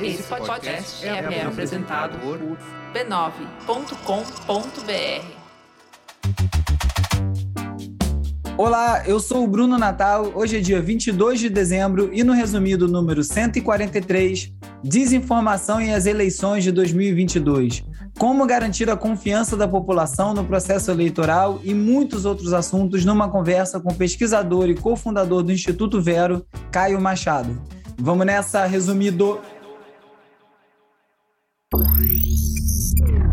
Esse podcast é, é apresentado por b9.com.br. Olá, eu sou o Bruno Natal. Hoje é dia 22 de dezembro e no resumido número 143, Desinformação e as eleições de 2022. Como garantir a confiança da população no processo eleitoral e muitos outros assuntos numa conversa com o pesquisador e cofundador do Instituto Vero, Caio Machado. Vamos nessa, resumido.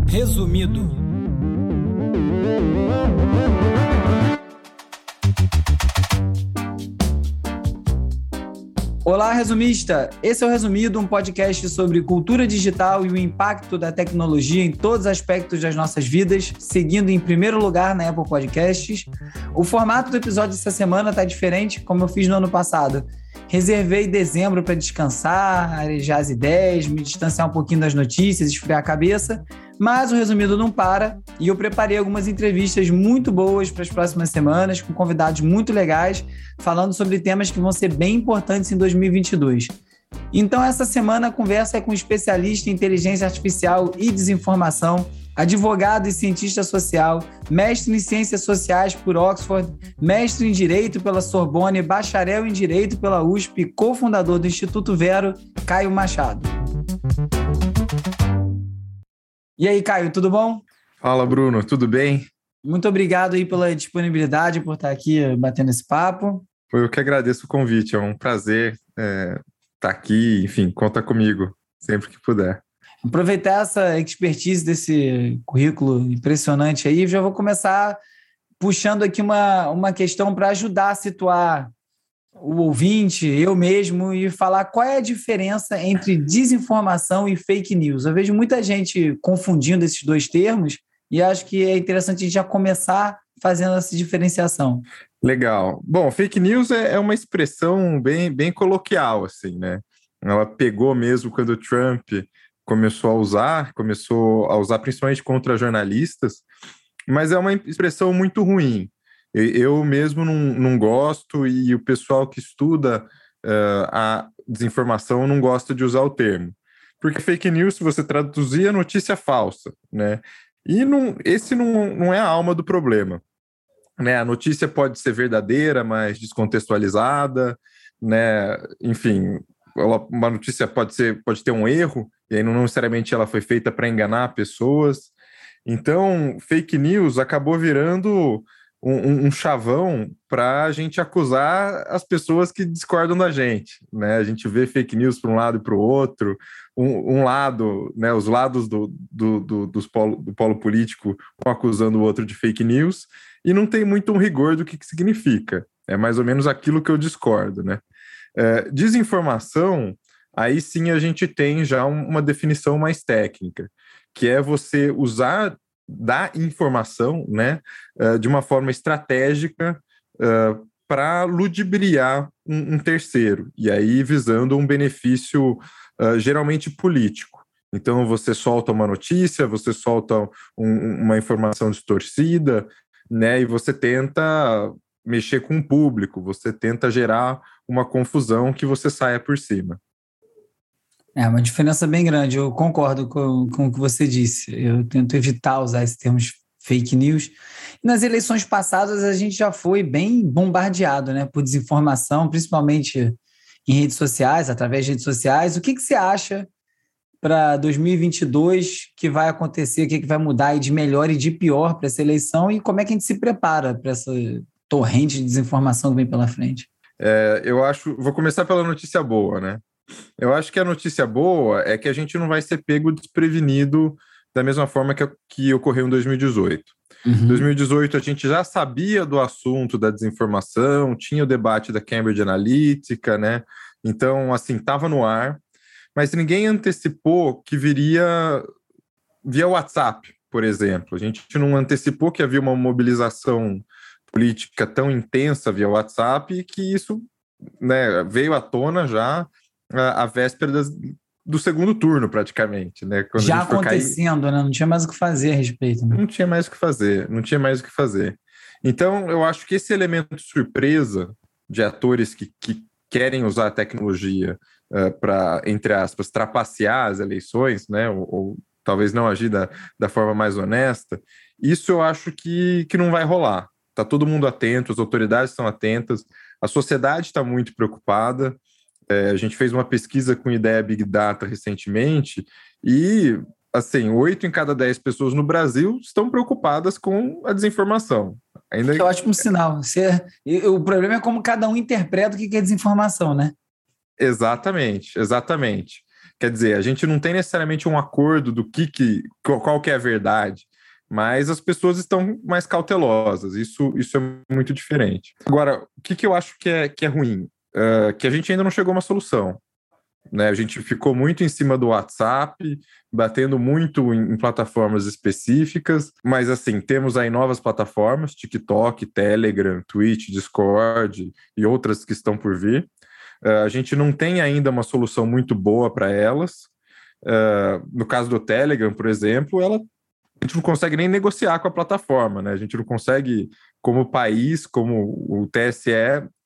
Resumido. Olá, resumista! Esse é o Resumido, um podcast sobre cultura digital e o impacto da tecnologia em todos os aspectos das nossas vidas, seguindo em primeiro lugar na Apple Podcasts. O formato do episódio dessa semana está diferente, como eu fiz no ano passado. Reservei dezembro para descansar, arejar as ideias, me distanciar um pouquinho das notícias, esfriar a cabeça, mas o resumido não para e eu preparei algumas entrevistas muito boas para as próximas semanas, com convidados muito legais, falando sobre temas que vão ser bem importantes em 2022. Então, essa semana a conversa é com um especialista em inteligência artificial e desinformação advogado e cientista social, mestre em ciências sociais por Oxford, mestre em direito pela Sorbonne, bacharel em direito pela USP, cofundador do Instituto Vero, Caio Machado. E aí, Caio, tudo bom? Fala, Bruno, tudo bem? Muito obrigado aí pela disponibilidade, por estar aqui batendo esse papo. Eu que agradeço o convite, é um prazer é, estar aqui, enfim, conta comigo sempre que puder aproveitar essa expertise desse currículo impressionante aí, já vou começar puxando aqui uma, uma questão para ajudar a situar o ouvinte, eu mesmo, e falar qual é a diferença entre desinformação e fake news. Eu vejo muita gente confundindo esses dois termos e acho que é interessante a gente já começar fazendo essa diferenciação. Legal. Bom, fake news é, é uma expressão bem, bem coloquial, assim, né? Ela pegou mesmo quando o Trump começou a usar, começou a usar principalmente contra jornalistas, mas é uma expressão muito ruim. Eu mesmo não, não gosto e o pessoal que estuda uh, a desinformação não gosta de usar o termo. Porque fake news, você traduzir, é notícia falsa, né? E não, esse não, não é a alma do problema. Né? A notícia pode ser verdadeira, mas descontextualizada, né? Enfim, uma notícia pode ser pode ter um erro e aí não necessariamente ela foi feita para enganar pessoas. Então, fake news acabou virando um, um chavão para a gente acusar as pessoas que discordam da gente. Né? A gente vê fake news para um lado e para o outro. Um, um, lado, né, os lados do, do, do, dos polo, do polo político acusando o outro de fake news, e não tem muito um rigor do que, que significa. É mais ou menos aquilo que eu discordo. Né? É, desinformação, aí sim a gente tem já uma definição mais técnica, que é você usar da informação né, é, de uma forma estratégica é, para ludibriar um, um, terceiro, e aí visando um benefício geralmente político. Então, você solta uma notícia, você solta um, uma informação distorcida, né, e você tenta mexer com o público, você tenta gerar uma confusão que você saia por cima. É uma diferença bem grande, eu concordo com, com o que você disse. Eu tento evitar usar esses termos fake news. Nas eleições passadas, a gente já foi bem bombardeado né, por desinformação, principalmente em redes sociais, através de redes sociais. O que, que você acha para 2022 que vai acontecer, o que, que vai mudar de melhor e de pior para essa eleição e como é que a gente se prepara para essa torrente de desinformação que vem pela frente? É, eu acho. Vou começar pela notícia boa, né? Eu acho que a notícia boa é que a gente não vai ser pego desprevenido da mesma forma que, que ocorreu em 2018. Em uhum. 2018, a gente já sabia do assunto da desinformação, tinha o debate da Cambridge Analytica, né? Então, assim, estava no ar, mas ninguém antecipou que viria via WhatsApp, por exemplo. A gente não antecipou que havia uma mobilização política tão intensa via WhatsApp que isso né, veio à tona já a, a véspera das, do segundo turno, praticamente. Né? Quando já acontecendo, cair... né? Não tinha mais o que fazer a respeito. Né? Não tinha mais o que fazer, não tinha mais o que fazer. Então, eu acho que esse elemento de surpresa de atores que, que, querem usar a tecnologia uh, para, entre aspas, trapacear as eleições, né? Ou, ou, talvez não agir da, da forma mais honesta, isso eu acho que, que não vai rolar. Está todo mundo atento, as autoridades estão atentas, a sociedade está muito preocupada. É, a gente fez uma pesquisa com ideia Big Data recentemente e, assim, oito em cada dez pessoas no Brasil estão preocupadas com a desinformação. Ainda... Que é ótimo sinal. Você... O problema é como cada um interpreta o que é desinformação, né? Exatamente, exatamente. Quer dizer, a gente não tem necessariamente um acordo do que, que qual que é a verdade, mas as pessoas estão mais cautelosas. Isso, isso é muito diferente. Agora, o que, que eu acho que é, que é ruim? Uh, que a gente ainda não chegou a uma solução. Né? A gente ficou muito em cima do WhatsApp, batendo muito em, em, plataformas específicas, mas assim, temos aí novas plataformas, TikTok, Telegram, Twitch, Discord e outras que estão por vir. Uh, a gente não tem ainda uma solução muito boa para elas. Uh, no caso do Telegram, por exemplo, ela a gente não consegue nem negociar com a plataforma, né? A gente não consegue, como país, como o TSE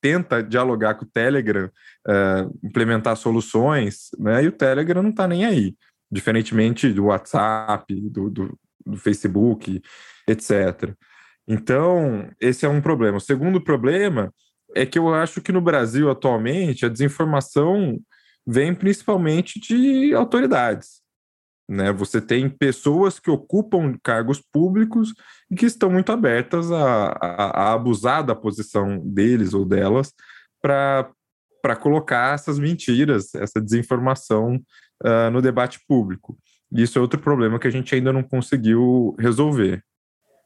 tenta dialogar com o Telegram, uh, implementar soluções, né? E o Telegram não está nem aí, diferentemente do WhatsApp, do, do, do Facebook, etc. Então, esse é um problema. O segundo problema é que eu acho que no Brasil, atualmente, a desinformação vem principalmente de autoridades. Né? Você tem pessoas que ocupam cargos públicos e que estão muito abertas a, a, a abusar da posição deles ou delas para colocar essas mentiras, essa desinformação uh, no debate público. Isso é outro problema que a gente ainda não conseguiu resolver.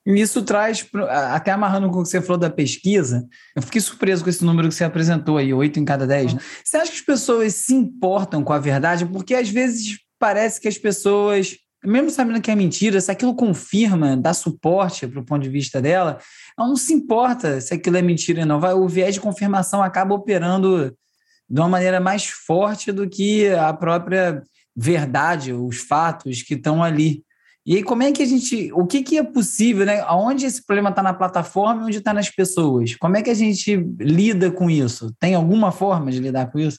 Isso traz, até amarrando com o que você falou da pesquisa, eu fiquei surpreso com esse número que você apresentou aí, oito em cada dez. Né? Você acha que as pessoas se importam com a verdade? Porque às vezes parece que as pessoas, mesmo sabendo que é mentira, se aquilo confirma, dá suporte para o ponto de vista dela, ela não se importa se aquilo é mentira ou não. Vai, o viés de confirmação acaba operando de uma maneira mais forte do que a própria verdade, os fatos que estão ali. E aí, como é que a gente. O que, que é possível, né? Onde esse problema está na plataforma e onde está nas pessoas? Como é que a gente lida com isso? Tem alguma forma de lidar com isso?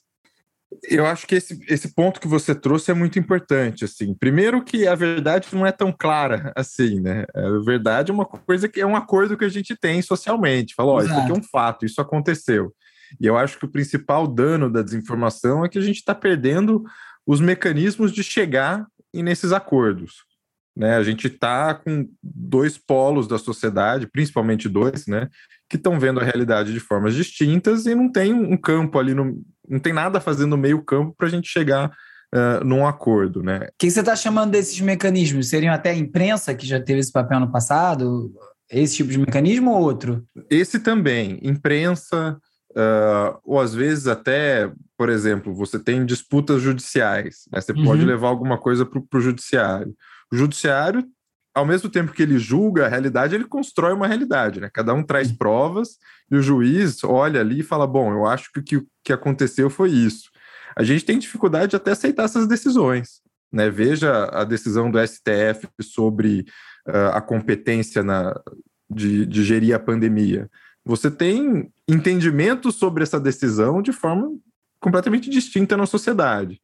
Eu acho que esse, esse ponto que você trouxe é muito importante, assim. Primeiro que a verdade não é tão clara assim, né? A verdade é uma coisa que é um acordo que a gente tem socialmente. Fala, ó, oh, isso aqui é um fato, isso aconteceu. E eu acho que o principal dano da desinformação é que a gente está perdendo os mecanismos de chegar nesses acordos. Né? A gente está com dois polos da sociedade, principalmente dois, né? que estão vendo a realidade de formas distintas e não tem um campo ali, no, não tem nada fazendo no meio campo para a gente chegar uh, num acordo, né? O que você está chamando desses mecanismos? Seriam até a imprensa, que já teve esse papel no passado? Esse tipo de mecanismo ou outro? Esse também, imprensa, uh, ou às vezes até, por exemplo, você tem disputas judiciais, né? você uhum. pode levar alguma coisa para o judiciário. O judiciário ao mesmo tempo que ele julga a realidade, ele constrói uma realidade, né? Cada um traz provas e o juiz olha ali e fala: bom, eu acho que o que, que aconteceu foi isso. A gente tem dificuldade de até aceitar essas decisões. Né? Veja a decisão do STF sobre uh, a competência na, de, de gerir a pandemia. Você tem entendimento sobre essa decisão de forma completamente distinta na sociedade.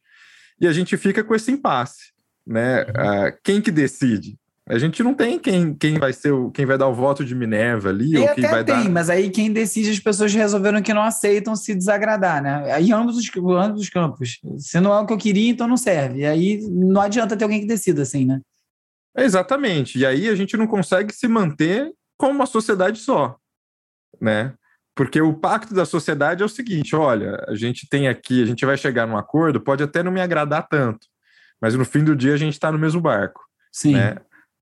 E a gente fica com esse impasse. Né? Uh, quem que decide? A gente não tem quem, quem vai ser o, quem vai dar o voto de Minerva ali, e ou quem vai tem, dar. Mas aí quem decide, as pessoas resolveram que não aceitam se desagradar, né? Em ambos os, ambos os campos. Se não é o que eu queria, então não serve. E aí não adianta ter alguém que decida, assim, né? Exatamente. E aí a gente não consegue se manter como uma sociedade só, né? Porque o pacto da sociedade é o seguinte: olha, a gente tem aqui, a gente vai chegar num acordo, pode até não me agradar tanto, mas no fim do dia a gente está no mesmo barco. Sim. Né?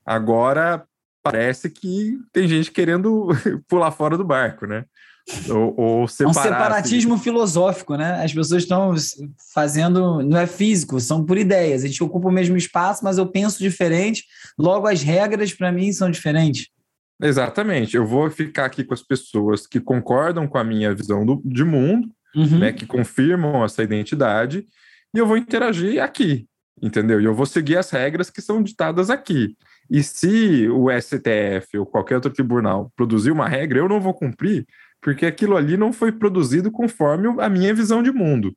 Agora parece que tem gente querendo pular fora do barco, né? Ou, ou separar, é um separatismo assim. filosófico, né? As pessoas estão fazendo, não é físico, são por ideias. A gente ocupa o mesmo espaço, mas eu penso diferente, logo as regras para mim são diferentes. Exatamente. Eu vou ficar aqui com as pessoas que concordam com a minha visão do, de mundo, uhum. né, que confirmam essa identidade, e eu vou interagir aqui, entendeu? E eu vou seguir as regras que são ditadas aqui. E se o STF ou qualquer outro tribunal produzir uma regra, eu não vou cumprir, porque aquilo ali não foi produzido conforme a minha visão de mundo.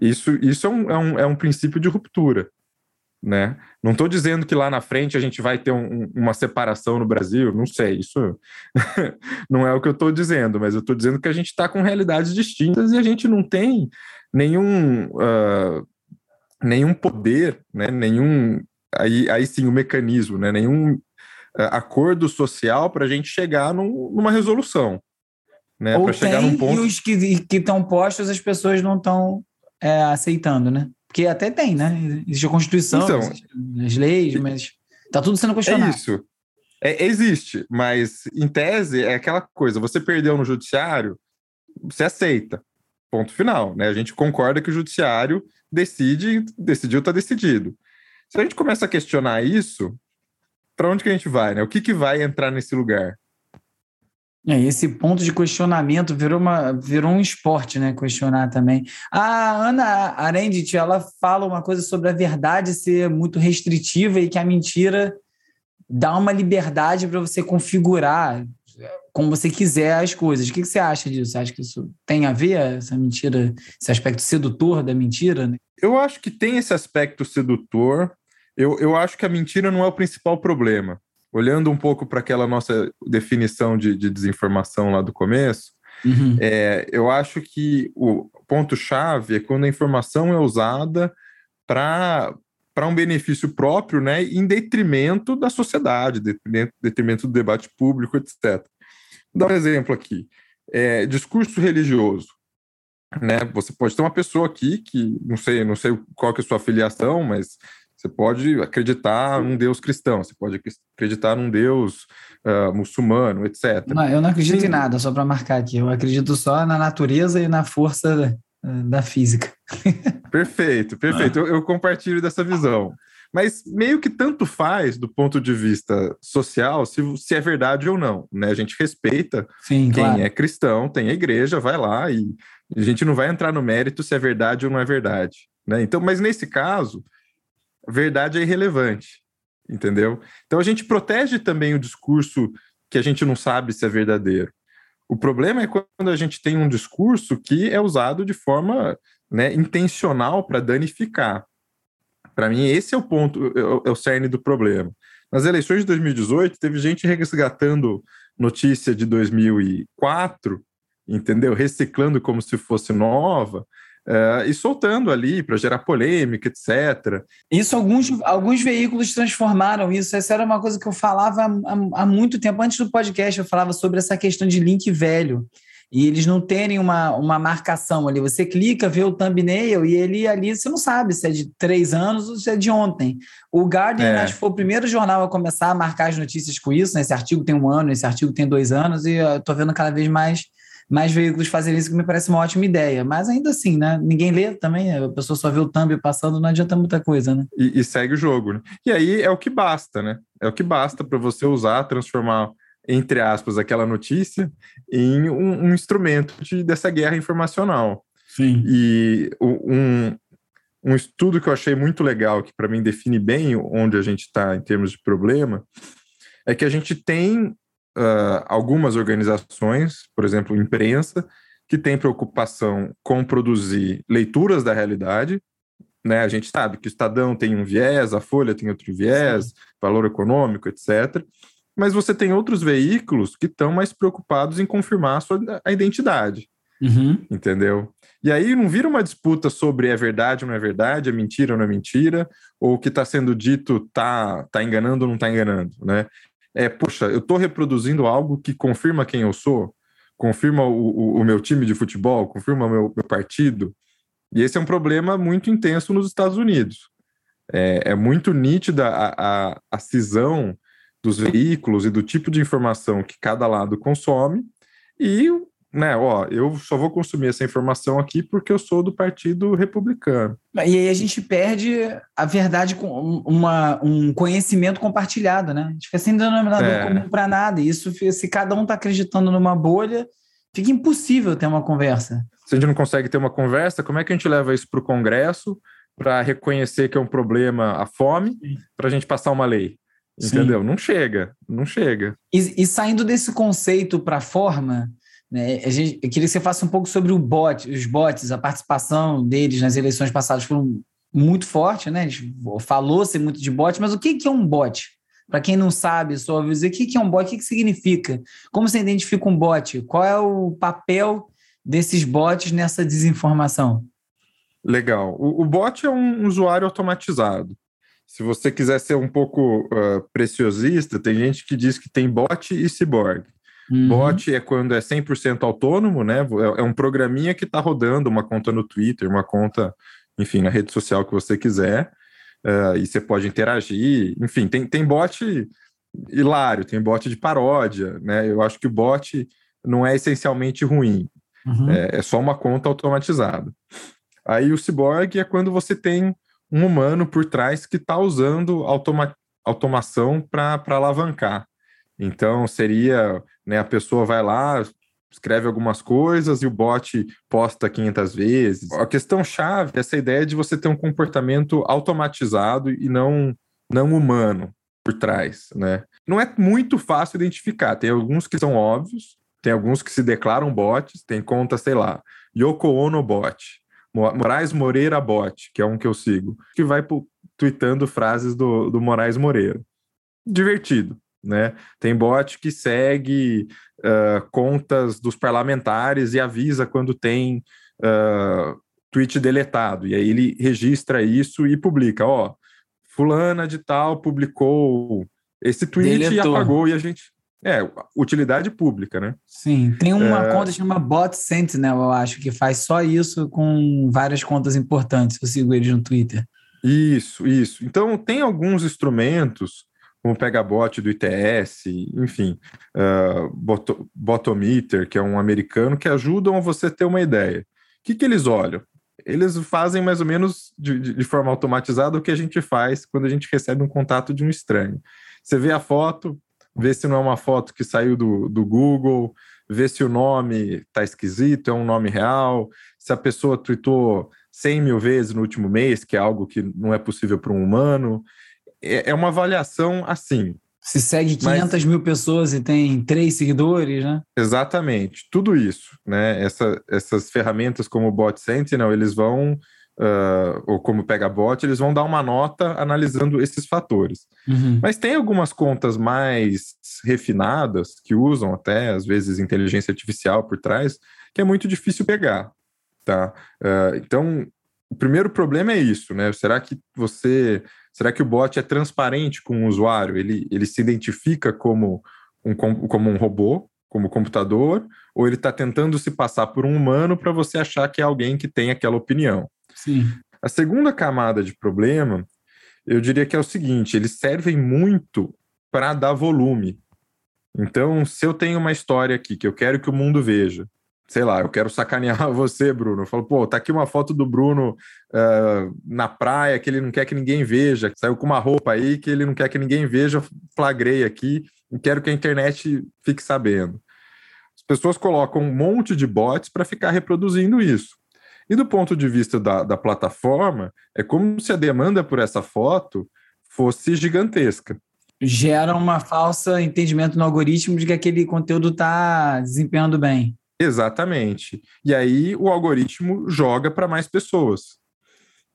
Isso, isso é, um, é, um, é um princípio de ruptura. Né? Não estou dizendo que lá na frente a gente vai ter um, uma separação no Brasil, não sei, isso não é o que eu estou dizendo, mas eu estou dizendo que a gente está com realidades distintas e a gente não tem nenhum, uh, nenhum poder, né? nenhum, aí, aí sim o mecanismo, né? nenhum uh, acordo social para a gente chegar num, numa resolução. Né? Para chegar num ponto. E os que estão postos, as pessoas não estão é, aceitando, né? Porque até tem, né? Existe a Constituição, então, as leis, mas tá tudo sendo questionado. É isso. É, existe, mas em tese é aquela coisa: você perdeu no judiciário, você aceita. Ponto final, né? A gente concorda que o judiciário decide, decidiu, está decidido. Se a gente começa a questionar isso, para onde que a gente vai, né? O que, que vai entrar nesse lugar? É, esse ponto de questionamento virou, uma, virou um esporte, né? Questionar também. A Ana Arendt, ela fala uma coisa sobre a verdade ser muito restritiva e que a mentira dá uma liberdade para você configurar como você quiser as coisas. O que, que você acha disso? Você acha que isso tem a ver, essa mentira, esse aspecto sedutor da mentira? Né? Eu acho que tem esse aspecto sedutor. Eu, eu acho que a mentira não é o principal problema olhando um pouco para aquela nossa definição de, de, desinformação lá do começo, uhum. é, eu acho que o ponto-chave é quando a informação é usada para para um benefício próprio, né, em detrimento da sociedade, detrimento, detrimento do debate público, etc. Vou dar um exemplo aqui. É, discurso religioso. Né? Você pode ter uma pessoa aqui que não sei, não sei qual que é a sua filiação, mas você pode acreditar num Deus cristão, você pode acreditar num Deus uh, muçulmano, etc. Não, eu não acredito Sim. em nada, só para marcar aqui. Eu acredito só na natureza e na força da física. Perfeito, perfeito. Ah. Eu, eu, compartilho dessa visão. Mas meio que tanto faz do ponto de vista social se, se é verdade ou não. Né? A gente respeita Sim, quem claro. é cristão, tem a igreja, vai lá e a gente não vai entrar no mérito se é verdade ou não é verdade. Né? Então, mas nesse caso, verdade é irrelevante, entendeu? Então a gente protege também o discurso que a gente não sabe se é verdadeiro. O problema é quando a gente tem um discurso que é usado de forma né, intencional para danificar. Para mim, esse é o ponto, é, é o cerne do problema. Nas eleições de 2018, teve gente resgatando notícia de 2004, entendeu? Reciclando como se fosse nova, Uh, e soltando ali para gerar polêmica, etc. Isso, alguns, alguns veículos transformaram isso. Essa era uma coisa que eu falava há, há, muito tempo. Antes do podcast, eu falava sobre essa questão de link velho. E eles não terem uma, uma marcação ali. Você clica, vê o thumbnail e ele ali, você não sabe se é de três anos ou se é de ontem. O Guardian, é. acho que foi o primeiro jornal a começar a marcar as notícias com isso. Né? Esse artigo tem um ano, esse artigo tem dois anos, e eu tô vendo cada vez mais mais veículos fazerem isso, que me parece uma ótima ideia. Mas ainda assim, né? Ninguém lê também, a pessoa só vê o thumb passando, não adianta muita coisa, né? E, e segue o jogo, né? E aí é o que basta, né? É o que basta para você usar, transformar, entre aspas, aquela notícia em um, um instrumento de, dessa guerra informacional. Sim. E um, um estudo que eu achei muito legal, que para mim define bem onde a gente está em termos de problema, é que a gente tem uh, algumas organizações, por exemplo, imprensa, que tem preocupação com produzir leituras da realidade. Né? A gente sabe que o Estadão tem um viés, a Folha tem outro viés, Sim. valor econômico, etc. Mas você tem outros veículos que estão mais preocupados em confirmar a sua a identidade. Uhum. Entendeu? E aí não vira uma disputa sobre é verdade ou não é verdade, é mentira ou não é mentira, ou o que está sendo dito está tá enganando ou não está enganando, né? é, poxa, eu estou reproduzindo algo que confirma quem eu sou, confirma o, o, o meu time de futebol, confirma o meu, meu, partido. E esse é um problema muito intenso nos Estados Unidos. É, é muito nítida a, a, a cisão dos veículos e do tipo de informação que cada lado consome, e né, ó, eu só vou consumir essa informação aqui porque eu sou do Partido Republicano. E aí a gente perde a verdade com uma, um conhecimento compartilhado, né? A gente fica sem denominador é. comum para nada. E isso, se cada um está acreditando numa bolha, fica impossível ter uma conversa. Se a gente não consegue ter uma conversa, como é que a gente leva isso para o Congresso para reconhecer que é um problema a fome, para a gente passar uma lei? Entendeu? Sim. Não chega, não chega. E, e saindo desse conceito para a forma, Né? A gente, eu queria que você faça um pouco sobre o bot, os bots, a participação deles nas eleições passadas foram muito forte, né? Falou-se muito de bot, mas o que, que é um bot? Para quem não sabe, só dizer o que, que é um bot, o que, que significa? Como você identifica um bot? Qual é o papel desses bots nessa desinformação? Legal. O, o bot é um usuário automatizado. Se você quiser ser um pouco uh, preciosista, tem gente que diz que tem bot e cyborg. Uhum. Bot é quando é 100% autônomo, né? É, é um programinha que está rodando uma conta no Twitter, uma conta, enfim, na rede social que você quiser, uh, e você pode interagir. Enfim, tem, tem bot hilário, tem bot de paródia, né? Eu acho que o bot não é essencialmente ruim, uhum. é, é só uma conta automatizada. Aí o cyborg é quando você tem um humano por trás que está usando automa automação para alavancar. Então seria, né, a pessoa vai lá, escreve algumas coisas e o bot posta 500 vezes. A questão chave é essa ideia de você ter um comportamento automatizado e não não humano por trás, né? Não é muito fácil identificar. Tem alguns que são óbvios, tem alguns que se declaram bots, tem conta, sei lá, Yoko Ono bot. Moraes Moreira Bot, que é um que eu sigo, que vai tweetando frases do, do Moraes Moreira. Divertido, né? Tem bot que segue uh, contas dos parlamentares e avisa quando tem uh, tweet deletado. E aí ele registra isso e publica, ó, fulana de tal publicou esse tweet Deletou. e apagou e a gente é, utilidade pública, né? Sim, tem uma é... conta que chama Bot Sentinel, eu acho, que faz só isso com várias contas importantes. Eu sigo eles no Twitter. Isso, isso. Então, tem alguns instrumentos, como o Pegabot do ITS, enfim, uh, Bot Botometer, que é um americano, que ajudam a você ter uma ideia. O que, que eles olham? Eles fazem mais ou menos de, de forma automatizada o que a gente faz quando a gente recebe um contato de um estranho. Você vê a foto, vê se não é uma foto que saiu do, do Google, vê se o nome tá esquisito, é um nome real, se a pessoa tweetou 100 mil vezes no último mês, que é algo que não é possível para um humano. É, é, uma avaliação assim. Se segue 500 mas... mil pessoas e tem três seguidores, né? Exatamente, tudo isso, né? Essa, essas ferramentas como o Bot Sentinel, eles vão uh, ou como pega bot, eles vão dar uma nota analisando esses fatores. Uhum. Mas tem algumas contas mais refinadas que usam até, às vezes, inteligência artificial por trás, que é muito difícil pegar. Tá? Uh, então, o primeiro problema é isso, né? Será que você. Será que o bot é transparente com o usuário? Ele, ele se identifica como um, como um robô, como computador, ou ele está tentando se passar por um humano para você achar que é alguém que tem aquela opinião? Sim. A segunda camada de problema, eu diria que é o seguinte: eles servem muito para dar volume. Então, se eu tenho uma história aqui que eu quero que o mundo veja, sei lá, eu quero sacanear você, Bruno. Eu falo, pô, tá aqui uma foto do Bruno uh, na praia que ele não quer que ninguém veja, saiu com uma roupa aí que ele não quer que ninguém veja, flagrei aqui e quero que a internet fique sabendo. As pessoas colocam um monte de bots para ficar reproduzindo isso. E do ponto de vista da, da plataforma, é como se a demanda por essa foto fosse gigantesca. Gera uma falsa entendimento no algoritmo de que aquele conteúdo está desempenhando bem. Exatamente. E aí o algoritmo joga para mais pessoas.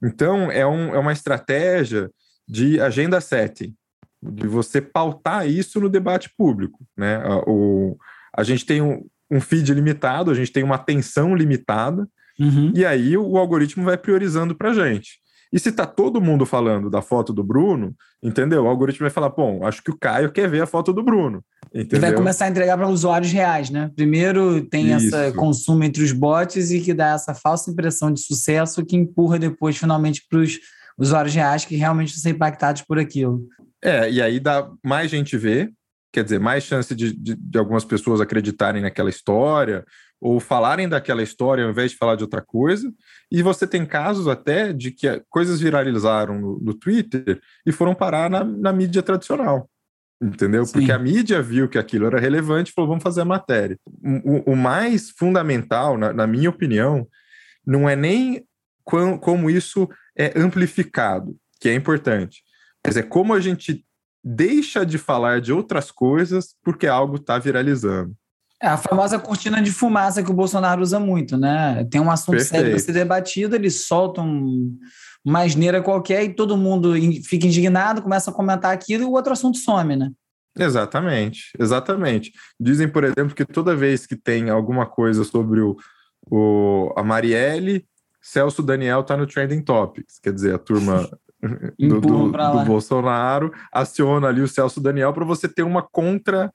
Então, é, um, é uma estratégia de agenda setting, de você pautar isso no debate público. Né? O, a gente tem um, um feed limitado, a gente tem uma atenção limitada, Uhum. E aí o, algoritmo vai priorizando para gente. E se tá todo mundo falando da foto do Bruno, entendeu? O algoritmo vai falar, bom, acho que o Caio quer ver a foto do Bruno. Entendeu? E vai começar a entregar para usuários reais, né? Primeiro tem esse consumo entre os bots e que dá essa falsa impressão de sucesso que empurra depois finalmente para os usuários reais que realmente são impactados por aquilo. É, e aí dá mais gente ver, quer dizer, mais chance de, de, de algumas pessoas acreditarem naquela história, ou falarem daquela história ao invés de falar de outra coisa. E você tem casos até de que coisas viralizaram no, no Twitter e foram parar na, na mídia tradicional. Entendeu? Sim. Porque a mídia viu que aquilo era relevante e falou: vamos fazer a matéria. O, o mais fundamental, na, na, minha opinião, não é nem como isso é amplificado, que é importante, mas é como a gente deixa de falar de outras coisas porque algo está viralizando. É a famosa cortina de fumaça que o Bolsonaro usa muito, né? Tem um assunto Perfeito. sério para ser debatido, ele solta um, uma asneira qualquer e todo mundo fica indignado, começa a comentar aquilo e o outro assunto some, né? Exatamente, exatamente. Dizem, por exemplo, que toda vez que tem alguma coisa sobre o, o a Marielle, Celso Daniel está no Trending Topics, quer dizer, a turma do, do, do Bolsonaro aciona ali o Celso Daniel para você ter uma contra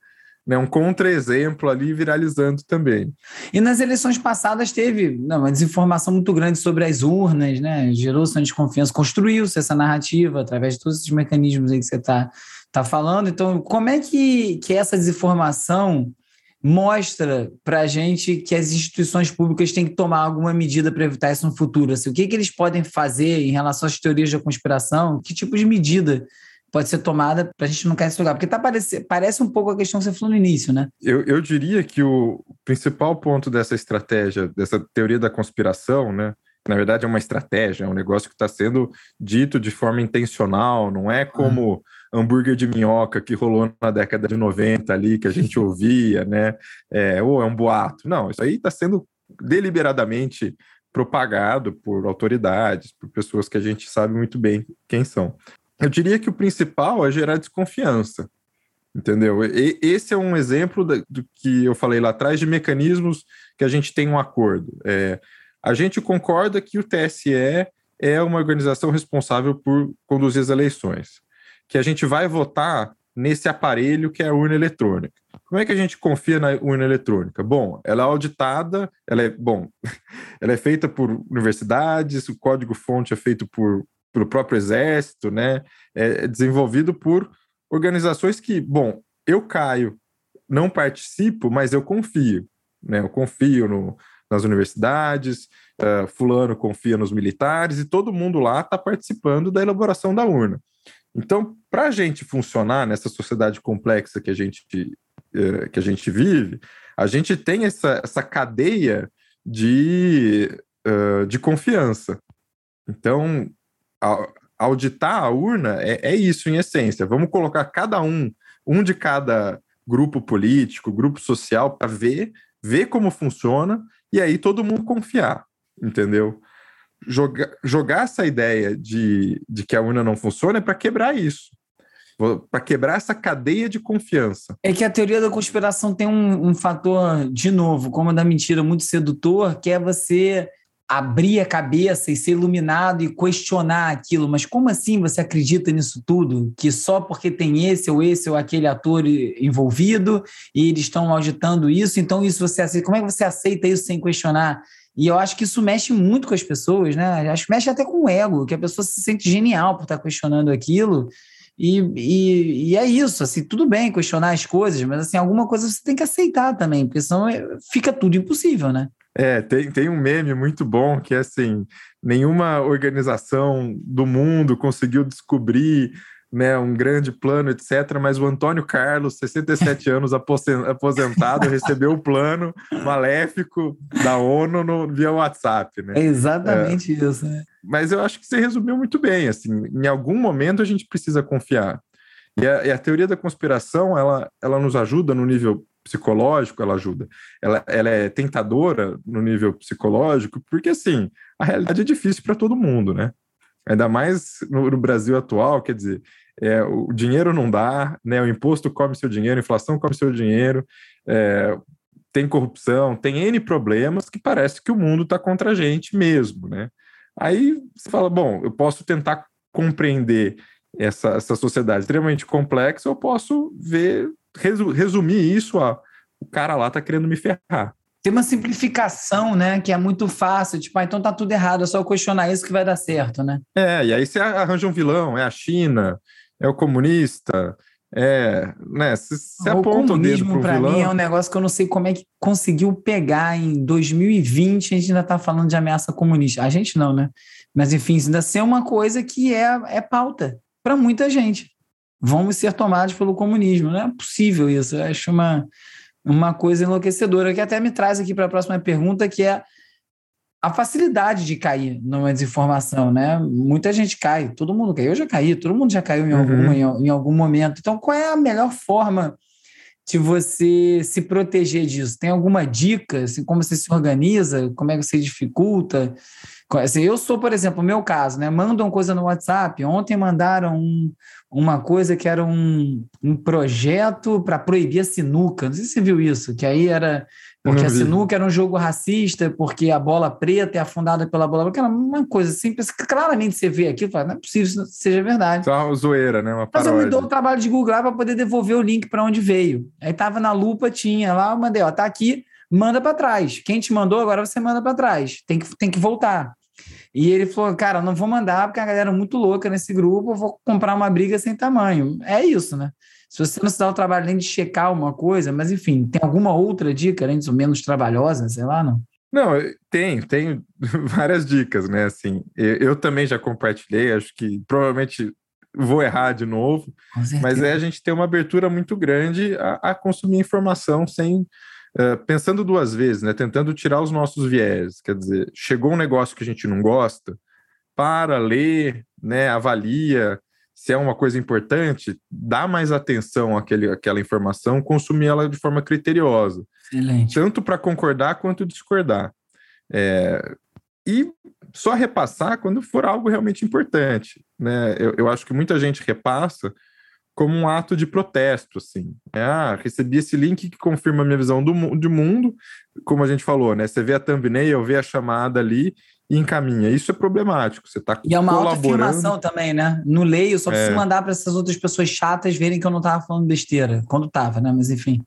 né, um contra-exemplo ali viralizando também. E nas eleições passadas teve não, uma desinformação muito grande sobre as urnas, né? Gerou-se uma desconfiança, construiu-se essa narrativa através de todos esses mecanismos aí que você está tá falando. Então, como é que, que essa desinformação mostra para a gente que as instituições públicas têm que tomar alguma medida para evitar isso no futuro? Assim, o que, que eles podem fazer em relação às teorias da conspiração? Que tipo de medida pode ser tomada para a gente não cair nesse lugar? Porque tá parece, parece um pouco a questão que você falou no início, né? Eu, eu diria que o principal ponto dessa estratégia, dessa teoria da conspiração, né? Na verdade, é uma estratégia, é um negócio que está sendo dito de forma intencional, não é como ah. hambúrguer de minhoca que rolou na década de 90 ali, que a gente ouvia, né? É, ou é um boato. Não, isso aí está sendo deliberadamente propagado por autoridades, por pessoas que a gente sabe muito bem quem são. Eu diria que o principal é gerar desconfiança, entendeu? E, esse é um exemplo da, do que eu falei lá atrás de mecanismos que a gente tem um acordo. É, a gente concorda que o TSE é uma organização responsável por conduzir as eleições, que a gente vai votar nesse aparelho que é a urna eletrônica. Como é que a gente confia na urna eletrônica? Bom, ela é auditada, ela é bom, ela é feita por universidades, o código-fonte é feito por pelo próprio exército, né? É desenvolvido por organizações que, bom, eu caio, não participo, mas eu confio, né? Eu confio no, nas universidades, uh, fulano confia nos militares e todo mundo lá está participando da elaboração da urna. Então, para a gente funcionar nessa sociedade complexa que a gente, uh, que a gente vive, a gente tem essa, essa cadeia de, uh, de confiança. Então, auditar a urna é, é isso, em essência. Vamos colocar cada um, um de cada grupo político, grupo social, para ver, ver como funciona e aí todo mundo confiar, entendeu? Jogar, jogar essa ideia de, de que a urna não funciona é para quebrar isso. Para quebrar essa cadeia de confiança. É que a teoria da conspiração tem um, um fator, de novo, como a da mentira, muito sedutor, que é você abrir a cabeça e ser iluminado e questionar aquilo. Mas como assim você acredita nisso tudo? Que só porque tem esse ou esse ou aquele ator envolvido e eles estão auditando isso, então isso você aceita. Como é que você aceita isso sem questionar? E eu acho que isso mexe muito com as pessoas, né? Acho que mexe até com o ego, que a pessoa se sente genial por estar questionando aquilo. E, e, e, é isso, assim, tudo bem questionar as coisas, mas assim, alguma coisa você tem que aceitar também, porque senão é, fica tudo impossível, né? É, tem, tem um meme muito bom que é assim: nenhuma organização do mundo conseguiu descobrir né, um grande plano, etc. Mas o Antônio Carlos, 67 anos, aposentado, recebeu o plano maléfico da ONU no, via WhatsApp. Né? É exatamente é, isso. Né? Mas eu acho que você resumiu muito bem. Assim, em algum momento a gente precisa confiar. E a, e a teoria da conspiração ela, ela nos ajuda no nível psicológico, ela ajuda. Ela, ela é tentadora no nível psicológico, porque assim, a realidade é difícil para todo mundo, né? Ainda mais no, no Brasil atual, quer dizer, é, o dinheiro não dá, né? O imposto come seu dinheiro, a inflação come seu dinheiro, é, tem corrupção, tem N problemas que parece que o mundo está contra a gente mesmo, né? Aí você fala, bom, eu posso tentar compreender essa, essa sociedade extremamente complexa, eu posso ver resumir isso a o cara lá tá querendo me ferrar. Tem uma simplificação, né, que é muito fácil, tipo, ah, então tá tudo errado, é só eu questionar isso que vai dar certo, né? É, e aí você arranja um vilão, é a China, é o comunista, é, né, você aponta o dedo pro pra mim é um negócio que eu não sei como é que conseguiu pegar em 2020, a gente ainda tá falando de ameaça comunista. A gente não, né? Mas enfim, ainda ser uma coisa que é, é pauta para muita gente vamos ser tomados pelo comunismo. Não é possível isso. Eu acho uma, uma coisa enlouquecedora, que até me traz aqui para a próxima pergunta, que é a facilidade de cair numa desinformação, né? Muita gente cai, todo mundo caiu, eu já caí, todo mundo já caiu em, uhum. algum, em, em algum momento. Então, qual é a melhor forma de você se proteger disso? Tem alguma dica? Assim, como você se organiza? Como é que você dificulta? Assim, eu sou, por exemplo, o meu caso, né? Mandam coisa no WhatsApp. Ontem mandaram um, uma coisa que era um, um projeto para proibir a sinuca. Não sei se você viu isso, que aí era porque a sinuca era um jogo racista, porque a bola preta é afundada pela bola branca, era uma coisa simples. Claramente você vê aqui e fala, não é possível que isso seja verdade. Só uma zoeira, né? Uma Mas eu me dou o trabalho de googlar para poder devolver o link para onde veio. Aí tava na lupa, tinha lá, eu mandei, ó, tá aqui, manda para trás. Quem te mandou, agora você manda para trás. Tem que, tem que voltar. E ele falou, cara, não vou mandar porque a galera é muito louca nesse grupo, eu vou comprar uma briga sem tamanho. É isso, né? Se você não se dá o trabalho nem de checar uma coisa, mas enfim, tem alguma outra dica, além disso, menos trabalhosa, sei lá, não? Não, tem, tem várias dicas, né? Assim, eu também já compartilhei, acho que provavelmente vou errar de novo, mas é a gente ter uma abertura muito grande a, a consumir informação sem uh, pensando duas vezes, né? Tentando tirar os nossos viés. Quer dizer, chegou um negócio que a gente não gosta, para, lê, né? Avalia, se é uma coisa importante, dá mais atenção àquele, àquela informação, consumir ela de forma criteriosa. Excelente. Tanto para concordar quanto discordar. É, e só repassar quando for algo realmente importante. Né? Eu, eu, acho que muita gente repassa como um ato de protesto, assim. É, ah, recebi esse link que confirma a minha visão do, do mundo, como a gente falou, né? Você vê a thumbnail, vê a chamada ali e encaminha. Isso é problemático. Você está E é uma autoafirmação também, né? No leio, só preciso é. mandar para essas outras pessoas chatas verem que eu não estava falando besteira. Quando estava, né? Mas enfim.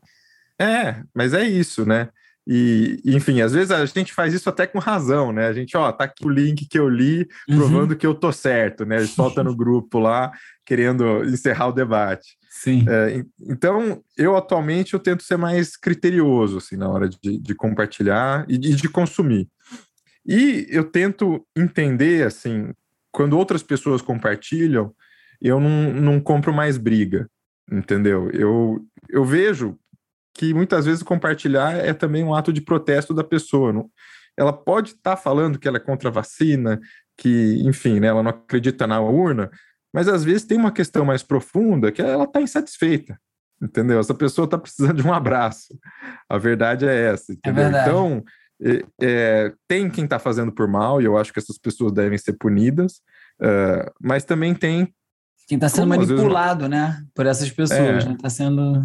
É, mas é isso, né? E, enfim, às vezes a gente faz isso até com razão, né? A gente, ó, tá aqui o link que eu li, uhum. provando uhum. que eu tô certo, né? Solta no grupo lá, querendo encerrar o debate. Sim. É, então, eu atualmente eu tento ser mais criterioso, assim, na hora de, de compartilhar e de, de consumir. E eu tento entender, assim, quando outras pessoas compartilham, eu não, não compro mais briga, entendeu? Eu, eu vejo que muitas vezes compartilhar é também um ato de protesto da pessoa. Não? Ela pode estar tá falando que ela é contra a vacina, que, enfim, né, ela não acredita na urna, mas às vezes tem uma questão mais profunda que ela está insatisfeita, entendeu? Essa pessoa está precisando de um abraço. A verdade é essa, é entendeu? É então, é, é, tem quem está fazendo por mal, e eu acho que essas pessoas devem ser punidas, uh, mas também tem. Quem está sendo manipulado, vezes, né? Por essas pessoas, é, né? Está sendo.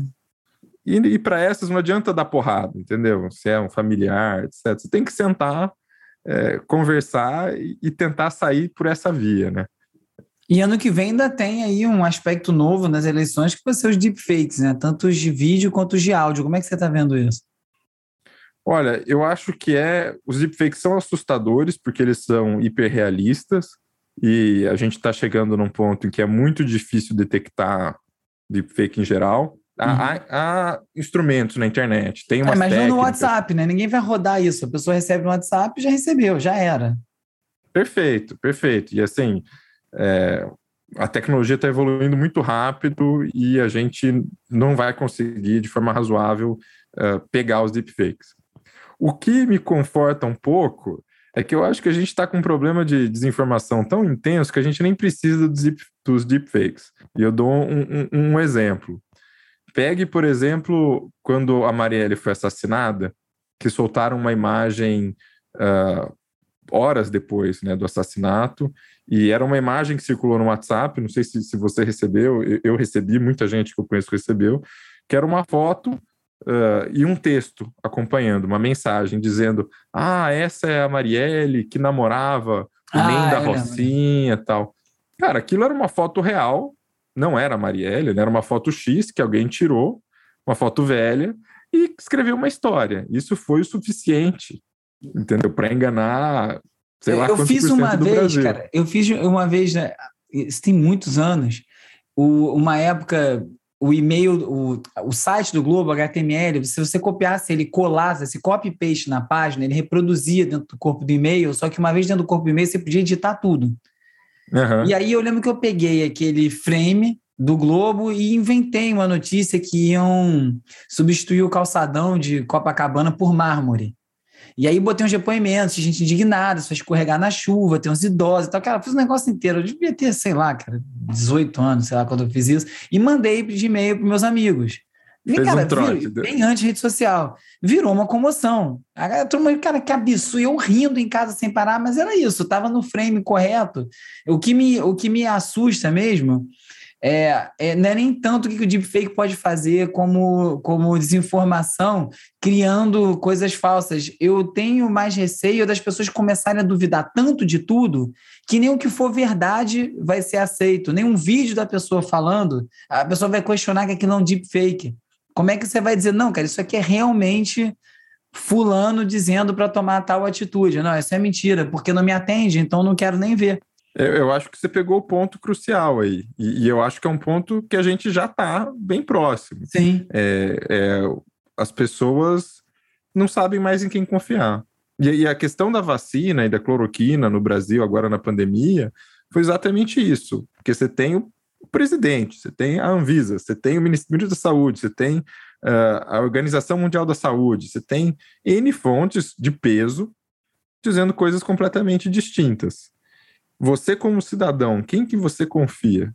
E, e para essas não adianta dar porrada, entendeu? Se é um familiar, etc. Você tem que sentar, é, conversar e, e tentar sair por essa via, né? E ano que vem ainda tem aí um aspecto novo nas eleições que vai ser os deepfakes, né? Tanto os de vídeo quanto os de áudio. Como é que você está vendo isso? Olha, eu acho que é. Os deepfakes são assustadores porque eles são hiperrealistas e a gente está chegando num ponto em que é muito difícil detectar deepfake em geral. Há, uhum. há, instrumentos na internet, tem uma. É, mas não no WhatsApp, né? Ninguém vai rodar isso. A pessoa recebe no WhatsApp já recebeu, já era. Perfeito, perfeito. E assim, é, a tecnologia está evoluindo muito rápido e a gente não vai conseguir, de forma razoável, uh, pegar os deepfakes. O que me conforta um pouco é que eu acho que a gente está com um problema de desinformação tão intenso que a gente nem precisa dos, deep, dos deepfakes. E eu dou um, um, um, exemplo. Pegue, por exemplo, quando a Marielle foi assassinada, que soltaram uma imagem uh, horas depois né, do assassinato, e era uma imagem que circulou no WhatsApp, não sei se, se você recebeu, eu, eu recebi, muita gente que eu conheço recebeu, que era uma foto Uh, e um texto acompanhando, uma mensagem dizendo: Ah, essa é a Marielle que namorava o ah, nem da Rocinha e tal. Cara, aquilo era uma foto real, não era a Marielle, né? era uma foto X que alguém tirou, uma foto velha, e escreveu uma história. Isso foi o suficiente, entendeu? Para enganar, sei lá, Eu fiz uma vez, Brasil. cara, eu fiz uma vez, né? isso tem muitos anos, o, uma época o e-mail, o, o site do Globo, HTML, se você copiasse ele, colasse esse copy paste na página, ele reproduzia dentro do corpo do e-mail, só que uma vez dentro do corpo do e-mail você podia editar tudo. Uhum. E aí eu lembro que eu peguei aquele frame do Globo e inventei uma notícia que iam substituir o calçadão de Copacabana por mármore. E aí botei uns depoimentos de gente indignada, se escorregar na chuva, tem uns idosos e tal. Cara, fiz um negócio inteiro. Eu devia ter, sei lá, cara, 18 anos, sei lá, quando eu fiz isso. E mandei de e-mail para meus amigos. Fez cara, um trote. Vir, bem antes de rede social. Virou uma comoção. A turma, cara, que absurdo. Eu rindo em casa sem parar, mas era isso. Tava no frame correto. O que me, o que me assusta mesmo é, é, não é nem tanto o que o deepfake pode fazer como, como desinformação, criando coisas falsas. Eu tenho mais receio das pessoas começarem a duvidar tanto de tudo que nem o que for verdade vai ser aceito. Nem um vídeo da pessoa falando, a pessoa vai questionar que aquilo é um deepfake. Como é que você vai dizer, não, cara, isso aqui é realmente fulano dizendo para tomar tal atitude? Não, isso é mentira, porque não me atende, então não quero nem ver. Eu acho que você pegou o ponto crucial aí. E, e eu acho que é um ponto que a gente já está bem próximo. Sim. É, é, as pessoas não sabem mais em quem confiar. E, e, a questão da vacina e da cloroquina no Brasil, agora na pandemia, foi exatamente isso. Porque você tem o presidente, você tem a Anvisa, você tem o Ministério da Saúde, você tem uh, a Organização Mundial da Saúde, você tem N fontes de peso dizendo coisas completamente distintas você como cidadão, quem que você confia?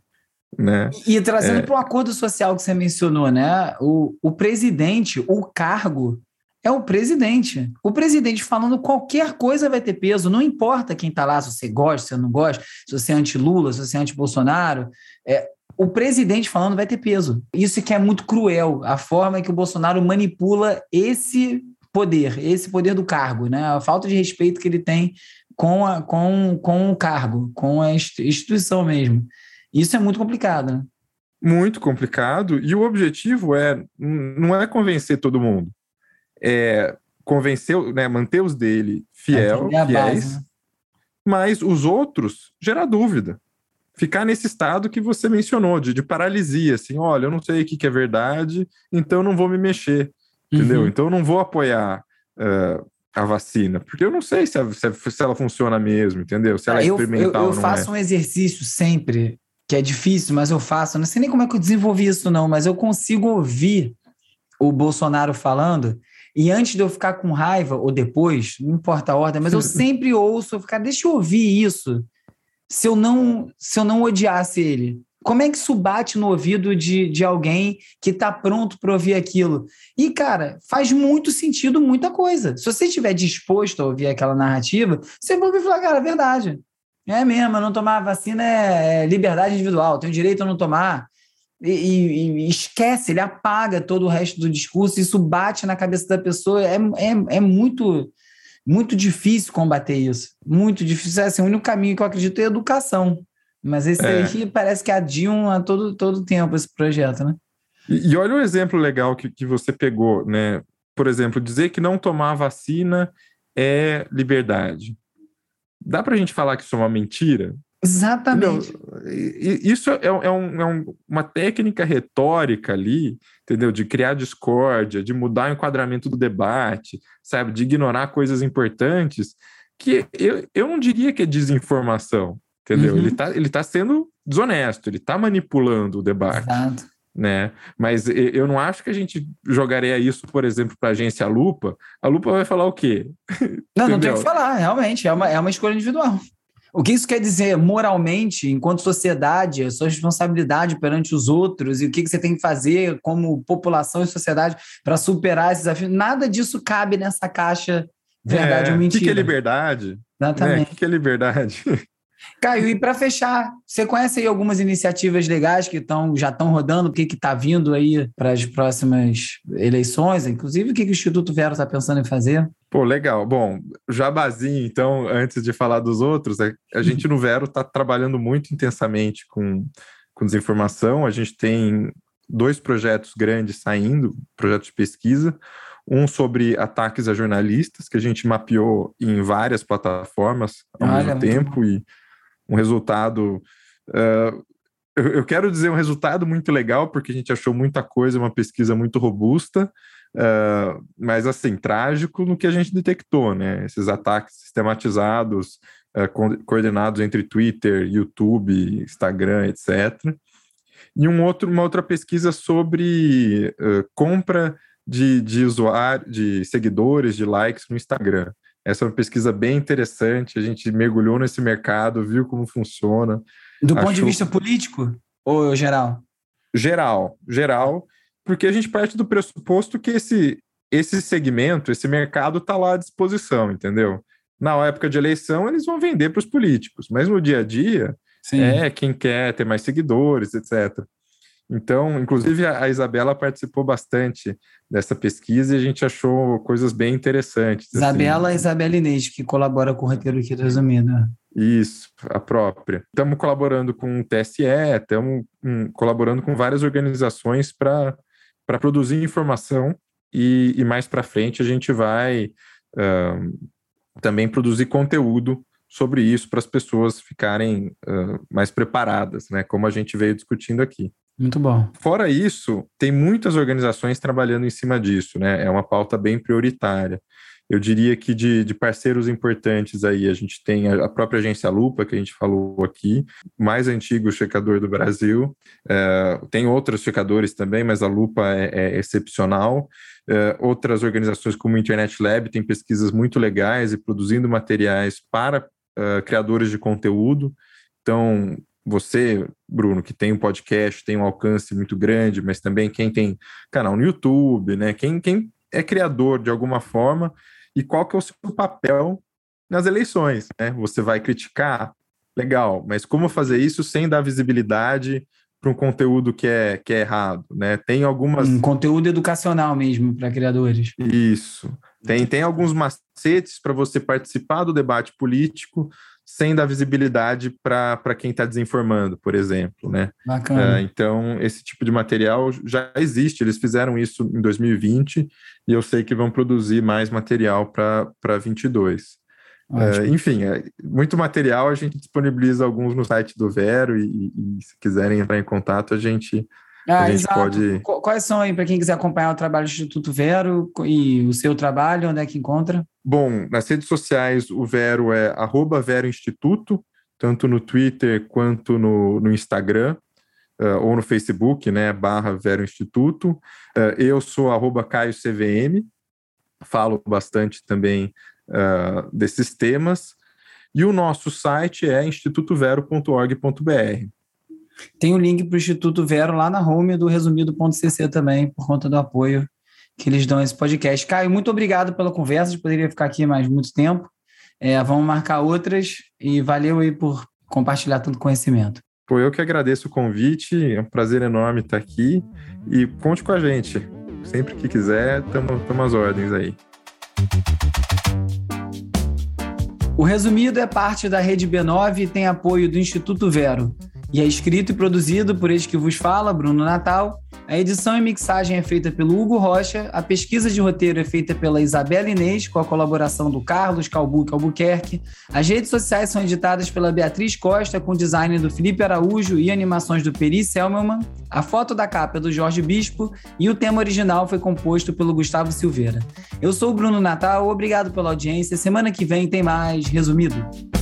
Né? E, trazendo é... para o acordo social que você mencionou, né? O, o presidente, o cargo é o presidente. O presidente falando qualquer coisa vai ter peso, não importa quem está lá, se você gosta, se você não gosta, se você é anti-Lula, se você é anti-Bolsonaro. É, o presidente falando vai ter peso. Isso que é muito cruel, a forma que o Bolsonaro manipula esse poder, esse poder do cargo, né? A falta de respeito que ele tem com, a, com, com o cargo, com a instituição mesmo. Isso é muito complicado, né? Muito complicado, e o objetivo é não é convencer todo mundo, é convencer, né, manter os dele fiel, é, fiéis, base, né? mas os outros gerar dúvida. Ficar nesse estado que você mencionou, de, de paralisia, assim, olha, eu não sei o que, que é verdade, então eu não vou me mexer, entendeu? Uhum. Então eu não vou apoiar uh, a vacina, porque eu não sei se, a, se, ela funciona mesmo, entendeu? Se ela é experimental eu, eu, eu faço é. um exercício sempre, que é difícil, mas eu faço. não sei nem como é que eu desenvolvi isso, não, mas eu consigo ouvir o Bolsonaro falando, e antes de eu ficar com raiva, ou depois, não importa a ordem, mas eu sempre ouço, eu ficar, deixa eu ouvir isso. Se eu não, se eu não odiasse ele, como é que isso bate no ouvido de, de alguém que está pronto para ouvir aquilo? E, cara, faz muito sentido muita coisa. Se você estiver disposto a ouvir aquela narrativa, você vai ouvir falar, cara, é verdade. É mesmo, não tomar vacina é, é liberdade individual, tenho direito a não tomar. E, e, esquece, ele apaga todo o resto do discurso, isso bate na cabeça da pessoa. É, é, é muito, muito difícil combater isso. Muito difícil. É assim, o único caminho que eu acredito é educação. Mas esse é. aí parece que adiam a todo, todo tempo esse projeto, né? E, e, olha o exemplo legal que, que você pegou, né? Por exemplo, dizer que não tomar vacina é liberdade. Dá para a gente falar que isso é uma mentira? Exatamente. Isso é, é, um, é um, uma técnica retórica ali, entendeu? De criar discórdia, de mudar o enquadramento do debate, sabe? De ignorar coisas importantes, que eu, eu não diria que é desinformação, entendeu? Uhum. Ele, tá, ele tá sendo desonesto, ele tá manipulando o debate. Exato. Né? Mas eu não acho que a gente jogaria isso, por exemplo, para a agência Lupa. A Lupa vai falar o quê? Não, não tem o que falar, realmente, é uma, é uma escolha individual. O que isso quer dizer moralmente, enquanto sociedade, a sua responsabilidade perante os outros e o que, você tem que fazer como população e sociedade para superar esses desafios? Nada disso cabe nessa caixa verdade é, ou mentira. O que, que é liberdade? Exatamente. Né? O que, que é liberdade? Caio, e para fechar, você conhece aí algumas iniciativas legais que tão, já estão rodando, o que está vindo aí para as próximas eleições? Inclusive, o que, que o Instituto Vero está pensando em fazer? Pô, legal. Bom, jabazinho, então, antes de falar dos outros, é, a gente no Vero está trabalhando muito intensamente com, com desinformação. A gente tem dois projetos grandes saindo, projetos de pesquisa. Um sobre ataques a jornalistas, que a gente mapeou em várias plataformas ao Olha, mesmo tempo e um resultado. Uh, eu, eu, quero dizer um resultado muito legal, porque a gente achou muita coisa, uma pesquisa muito robusta, uh, mas assim, trágico no que a gente detectou, né? Esses ataques sistematizados, uh, co coordenados entre Twitter, YouTube, Instagram, etc. E um outro, uma outra pesquisa sobre compra de, de usuário, de seguidores, de likes no Instagram. Essa é uma pesquisa bem interessante. A gente mergulhou nesse mercado, viu como funciona. Do achou... ponto de vista político ou geral? Geral, geral. porque a gente parte do pressuposto que esse, esse segmento, esse mercado está lá à disposição, entendeu? Na época de eleição, eles vão vender para os políticos, mas no dia a dia, Sim. é quem quer ter mais seguidores, etc. Então, inclusive, a Isabela participou bastante dessa pesquisa e a gente achou coisas bem interessantes. Assim. Isabela assim. Isabela Inês, que colabora com o roteiro aqui resumido. Isso, a própria. Estamos colaborando com o TSE, estamos um, colaborando com várias organizações para produzir informação e, e mais para frente a gente vai uh, também produzir conteúdo sobre isso para as pessoas ficarem uh, mais preparadas, né? Como a gente veio discutindo aqui. Muito bom. Fora isso, tem muitas organizações trabalhando em cima disso, né? É uma pauta bem prioritária. Eu diria que de, de parceiros importantes aí, a gente tem a, própria agência Lupa, que a gente falou aqui, mais antigo checador do Brasil. É, tem outros checadores também, mas a Lupa é, é excepcional. É, outras organizações como o Internet Lab têm pesquisas muito legais e produzindo materiais para uh, criadores de conteúdo. Então, você, Bruno, que tem um podcast, tem um alcance muito grande, mas também quem tem canal no YouTube, né? Quem, quem é criador de alguma forma e qual que é o seu papel nas eleições, né? Você vai criticar, legal, mas como fazer isso sem dar visibilidade para um conteúdo que é, que é errado, né? Tem algumas... Um conteúdo educacional mesmo para criadores. Isso. Tem, tem alguns macetes para você participar do debate político sem dar visibilidade para quem está desinformando, por exemplo, né? Bacana. Uh, então, esse tipo de material já existe, eles fizeram isso em 2020 e eu sei que vão produzir mais material para 22. Uh, enfim, é, muito material, a gente disponibiliza alguns no site do Vero e, e, e se quiserem entrar em contato, a gente ah, a gente exato. pode. Quais são aí, para quem quiser acompanhar o trabalho do Instituto Vero e o seu trabalho, onde é que encontra? Bom, nas redes sociais, o Vero é arroba Vero Instituto, tanto no Twitter quanto no, no Instagram. Uh, ou no Facebook, né, barra Vero Instituto. Uh, eu sou arroba Caio CVM, falo bastante também uh, desses temas. E o nosso site é institutovero.org.br. Tem o um link para o Instituto Vero lá na home do resumido.cc também, por conta do apoio que eles dão a esse podcast. Caio, muito obrigado pela conversa, a gente poderia ficar aqui mais muito tempo. É, vamos marcar outras e valeu aí por compartilhar tanto conhecimento. Pô, eu que agradeço o convite, é um prazer enorme estar aqui e conte com a gente. Sempre que quiser, estamos às ordens aí. O Resumido é parte da Rede B9 e tem apoio do Instituto Vero e é escrito e produzido por este que vos fala, Bruno Natal. A edição e mixagem é feita pelo Hugo Rocha, a pesquisa de roteiro é feita pela Isabela Inês, com a colaboração do Carlos Calbuque Albuquerque. As redes sociais são editadas pela Beatriz Costa, com design do Felipe Araújo e animações do Peri Selmelman. A foto da capa é do Jorge Bispo e o tema original foi composto pelo Gustavo Silveira. Eu sou o Bruno Natal, obrigado pela audiência. Semana que vem tem mais Resumido.